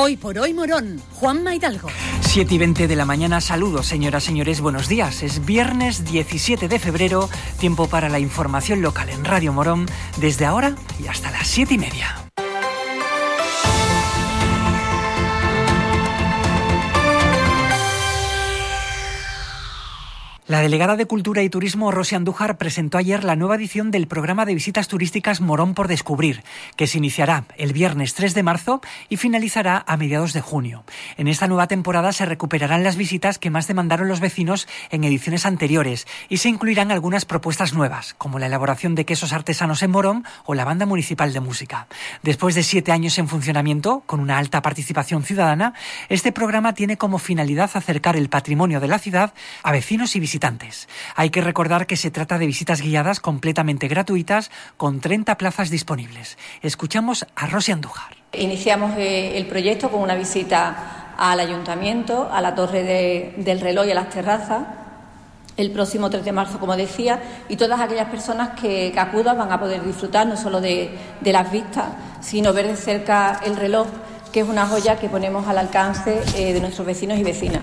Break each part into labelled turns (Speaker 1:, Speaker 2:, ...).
Speaker 1: Hoy por hoy Morón, Juan Maidalgo.
Speaker 2: 7 y 20 de la mañana, saludos señoras, señores, buenos días. Es viernes 17 de febrero, tiempo para la información local en Radio Morón, desde ahora y hasta las 7 y media. La delegada de Cultura y Turismo, Rosy Andújar, presentó ayer la nueva edición del programa de visitas turísticas Morón por Descubrir, que se iniciará el viernes 3 de marzo y finalizará a mediados de junio. En esta nueva temporada se recuperarán las visitas que más demandaron los vecinos en ediciones anteriores y se incluirán algunas propuestas nuevas, como la elaboración de quesos artesanos en Morón o la banda municipal de música. Después de siete años en funcionamiento, con una alta participación ciudadana, este programa tiene como finalidad acercar el patrimonio de la ciudad a vecinos y visitantes hay que recordar que se trata de visitas guiadas completamente gratuitas con 30 plazas disponibles. Escuchamos a Rosy Andújar.
Speaker 3: Iniciamos eh, el proyecto con una visita al ayuntamiento, a la torre del reloj y a las terrazas el próximo 3 de marzo, como decía, y todas aquellas personas que, acudan van a poder disfrutar no solo de, las vistas, sino ver de cerca el reloj, que es una joya que ponemos al alcance eh, de nuestros vecinos y vecinas.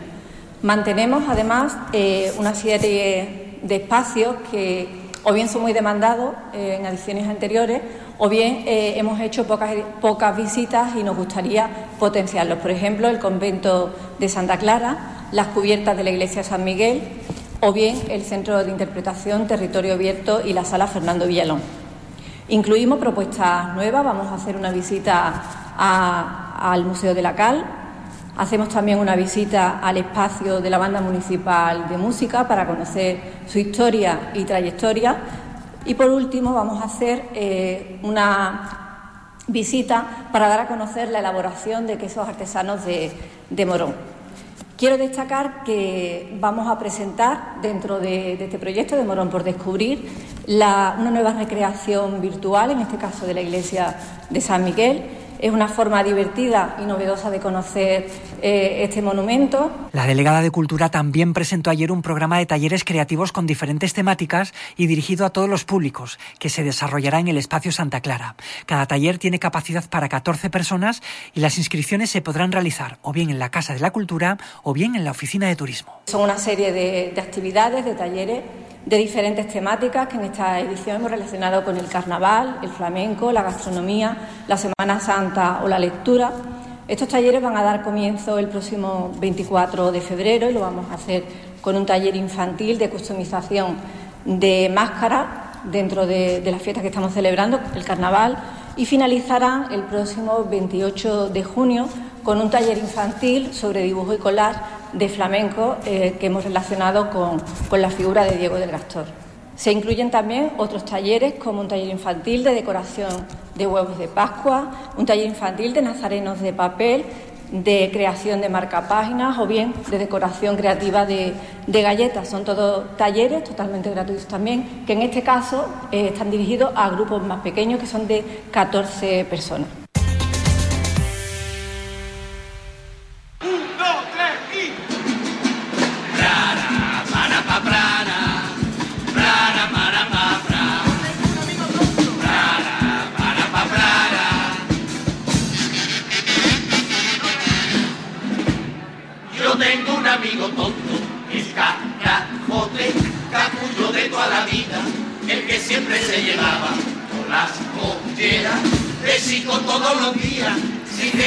Speaker 3: Mantenemos además eh, una serie de espacios que o bien son muy demandados eh, en ediciones anteriores o bien eh, hemos hecho pocas, pocas visitas y nos gustaría potenciarlos. Por ejemplo, el convento de Santa Clara, las cubiertas de la iglesia San Miguel o bien el Centro de Interpretación Territorio Abierto y la Sala Fernando Villalón. Incluimos propuestas nuevas, vamos a hacer una visita al Museo de la Cal, Hacemos también una visita al espacio de la Banda Municipal de Música para conocer su historia y trayectoria. Y por último vamos a hacer eh, una visita para dar a conocer la elaboración de quesos artesanos de, Morón. Quiero destacar que vamos a presentar dentro de, este proyecto de Morón por Descubrir una nueva recreación virtual, en este caso de la iglesia de San Miguel, es una forma divertida y novedosa de conocer eh, este monumento.
Speaker 2: La delegada de Cultura también presentó ayer un programa de talleres creativos con diferentes temáticas y dirigido a todos los públicos, que se desarrollará en el espacio Santa Clara. Cada taller tiene capacidad para 14 personas y las inscripciones se podrán realizar o bien en la Casa de la Cultura o bien en la Oficina de Turismo.
Speaker 3: Son una serie de, de actividades, de talleres de diferentes temáticas que en esta edición hemos relacionado con el carnaval, el flamenco, la gastronomía, la Semana Santa o la lectura. Estos talleres van a dar comienzo el próximo 24 de febrero y lo vamos a hacer con un taller infantil de customización de máscara dentro de, de las fiestas que estamos celebrando, el carnaval, y finalizarán el próximo 28 de junio con un taller infantil sobre dibujo y collage de flamenco eh, que hemos relacionado con, con la figura de Diego del Gastor. Se incluyen también otros talleres como un taller infantil de decoración de huevos de Pascua, un taller infantil de nazarenos de papel, de creación de marcapáginas o bien de decoración creativa de, galletas. Son todos talleres totalmente gratuitos también, que en este caso eh, están dirigidos a grupos más pequeños que son de 14 personas.
Speaker 4: Las colleras, de todos los días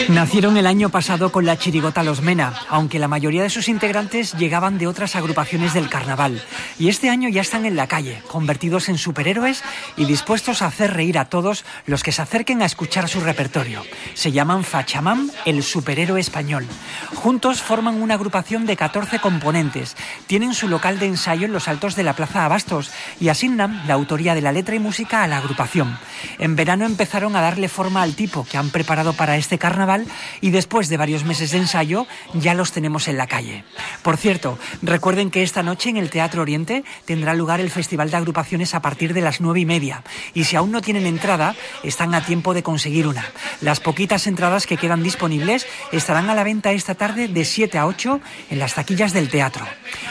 Speaker 2: Nacieron el año pasado con la chirigota Los Mena, aunque la mayoría de sus integrantes llegaban de otras agrupaciones del carnaval. Y este año ya están en la calle, convertidos en superhéroes y dispuestos a hacer reír a todos los que se acerquen a escuchar su repertorio. Se llaman Fachamam, el superhéroe español. Juntos forman una agrupación de 14 componentes. Tienen su local de ensayo en los altos de la Plaza Abastos y asignan la autoría de la letra y música a la agrupación. En verano empezaron a darle forma al tipo que han preparado para este carnaval y después de varios meses de ensayo ya los tenemos en la calle. Por cierto, recuerden que esta noche en el Teatro Oriente tendrá lugar el Festival de Agrupaciones a partir de las nueve y media y si aún no tienen entrada, están a tiempo de conseguir una. Las poquitas entradas que quedan disponibles estarán a la venta esta tarde de 7 a 8 en las taquillas del teatro.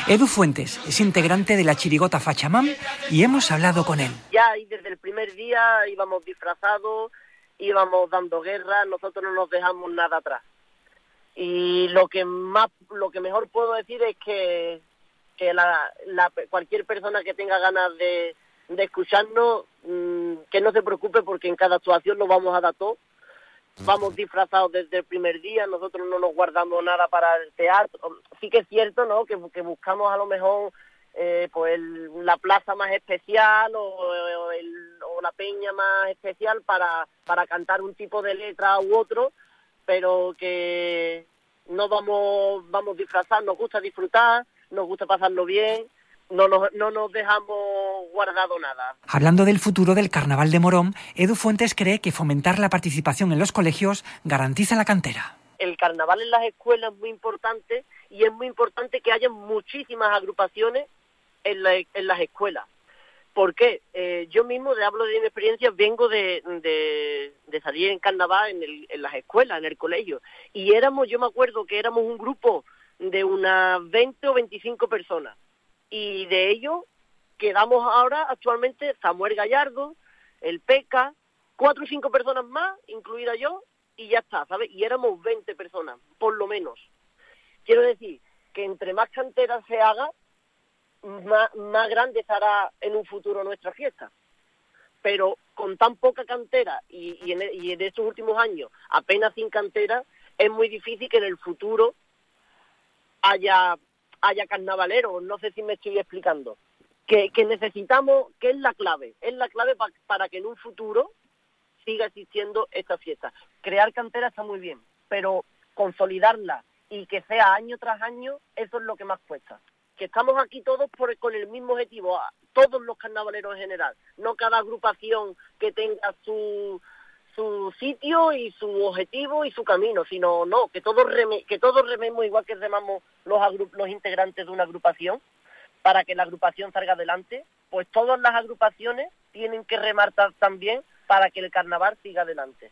Speaker 2: Edu Fuentes es integrante de la chirigota Fachamam y hemos hablado con él.
Speaker 5: Ya desde el primer día íbamos disfrazados, íbamos dando guerra, nosotros no nos dejamos nada atrás. Y lo que más, lo que mejor puedo decir es que, que la, cualquier persona que tenga ganas de, escucharnos, mm, que no se preocupe porque en cada actuación lo vamos a dar todo. Vamos disfrazados desde el primer día, nosotros no nos guardamos nada para el teatro. Sí que es cierto, ¿no? Que, que buscamos a lo mejor eh, pues la plaza más especial o, la peña más especial para, para cantar un tipo de letra u otro, pero que no vamos, vamos a disfrazar, nos gusta disfrutar, nos gusta pasarlo bien, no nos, no nos dejamos guardado nada.
Speaker 2: Hablando del futuro del Carnaval de Morón, Edu Fuentes cree que fomentar la participación en los colegios garantiza la cantera.
Speaker 5: El carnaval en las escuelas es muy importante y es muy importante que haya muchísimas agrupaciones en, las escuelas. ¿Por qué? Eh, yo mismo, de hablo de mi experiencia, vengo de, salir en carnaval en, el, en las escuelas, en el colegio. Y éramos, yo me acuerdo que éramos un grupo de unas 20 o 25 personas. Y de ellos quedamos ahora actualmente Samuel Gallardo, el PECA, cuatro o cinco personas más, incluida yo, y ya está, ¿sabes? Y éramos 20 personas, por lo menos. Quiero decir que entre más canteras se haga, más, más grande estará en un futuro nuestra fiesta. Pero con tan poca cantera y, y, en, estos últimos años apenas sin cantera, es muy difícil que en el futuro haya, haya carnavaleros. No sé si me estoy explicando. Que, que necesitamos, que es la clave, es la clave para que en un futuro siga existiendo esta fiesta. Crear cantera está muy bien, pero consolidarla y que sea año tras año, eso es lo que más cuesta que estamos aquí todos con el mismo objetivo, todos los carnavaleros en general, no cada agrupación que tenga su, su sitio y su objetivo y su camino, sino no, que todos que todos rememos igual que remamos los, los integrantes de una agrupación para que la agrupación salga adelante, pues todas las agrupaciones tienen que remar también para que el carnaval siga adelante.